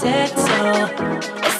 said so.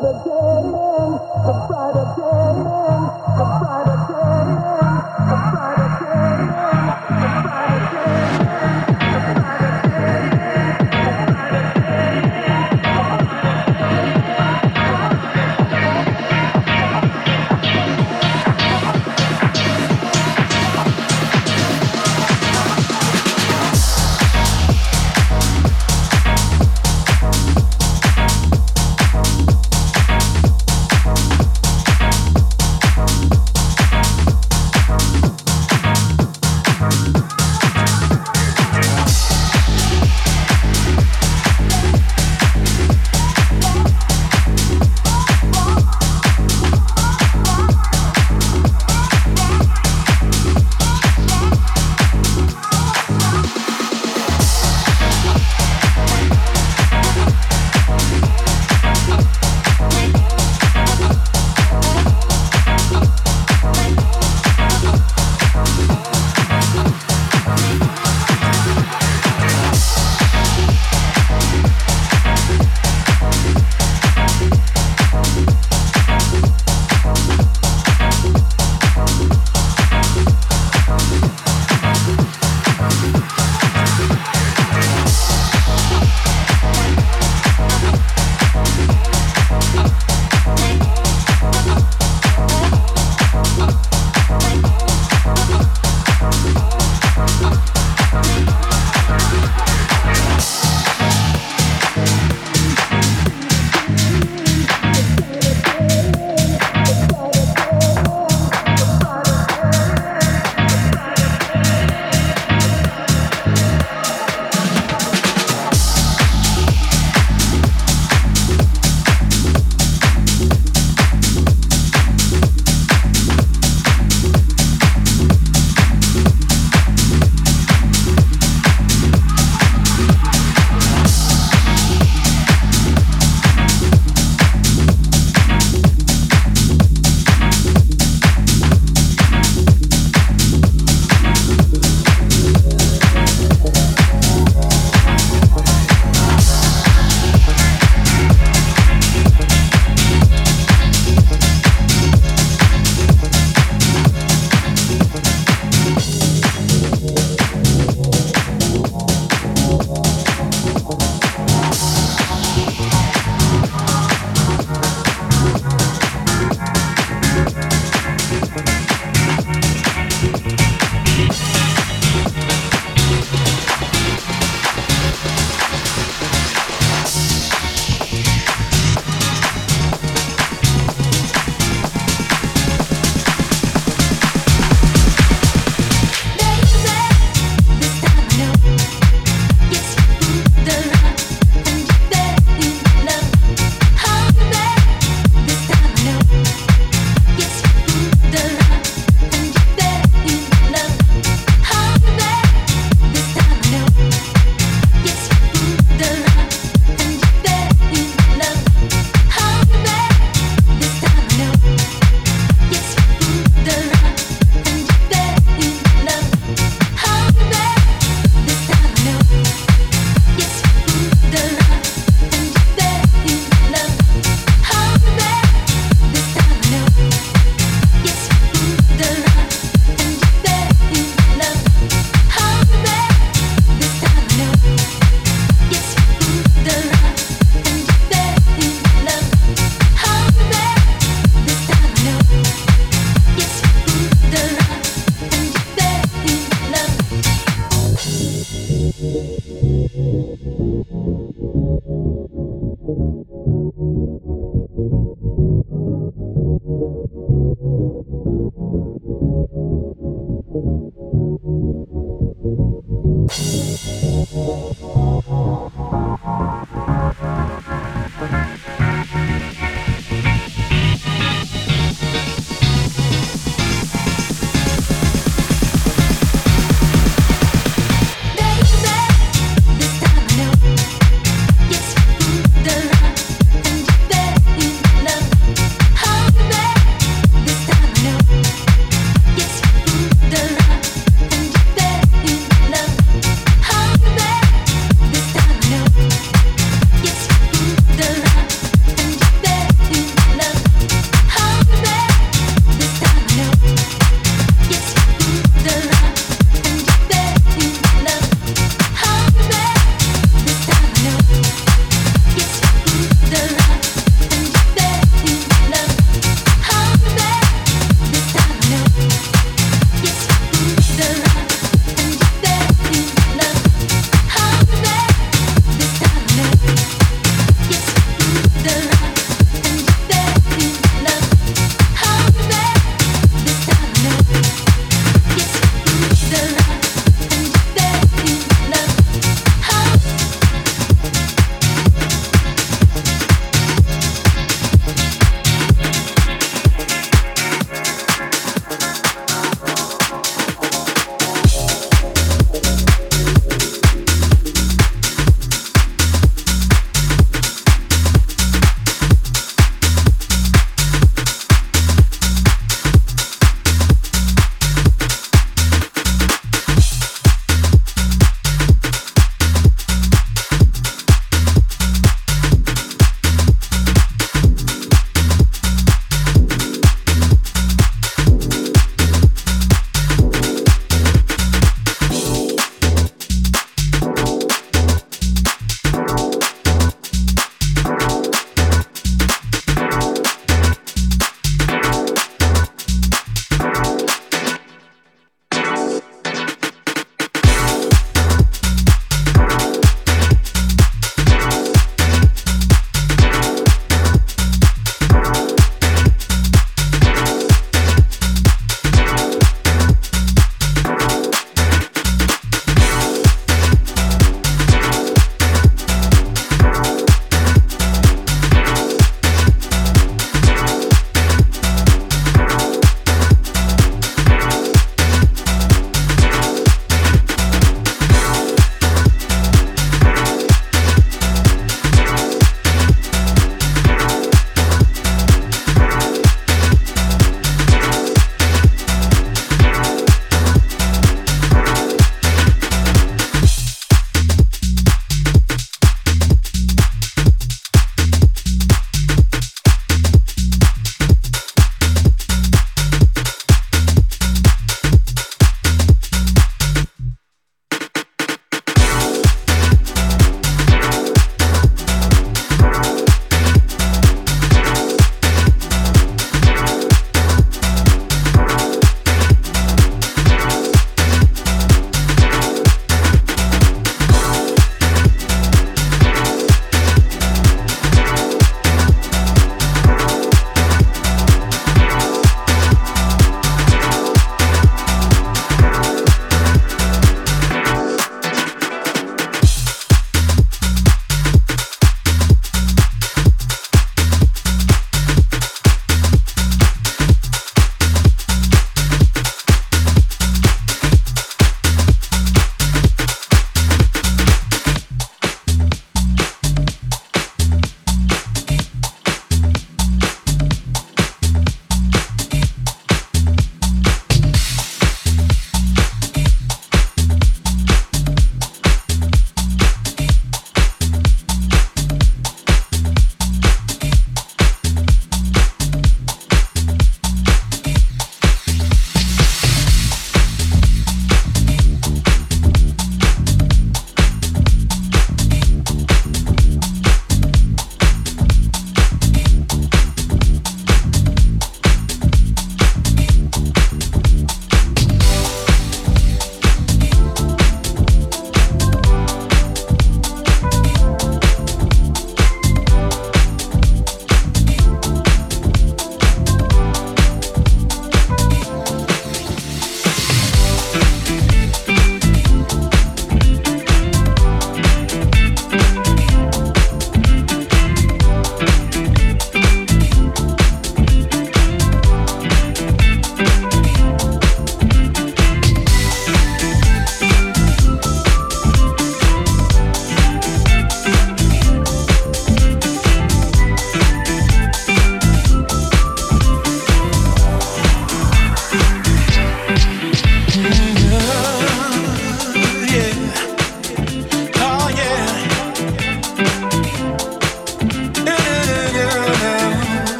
brighter day a brighter day.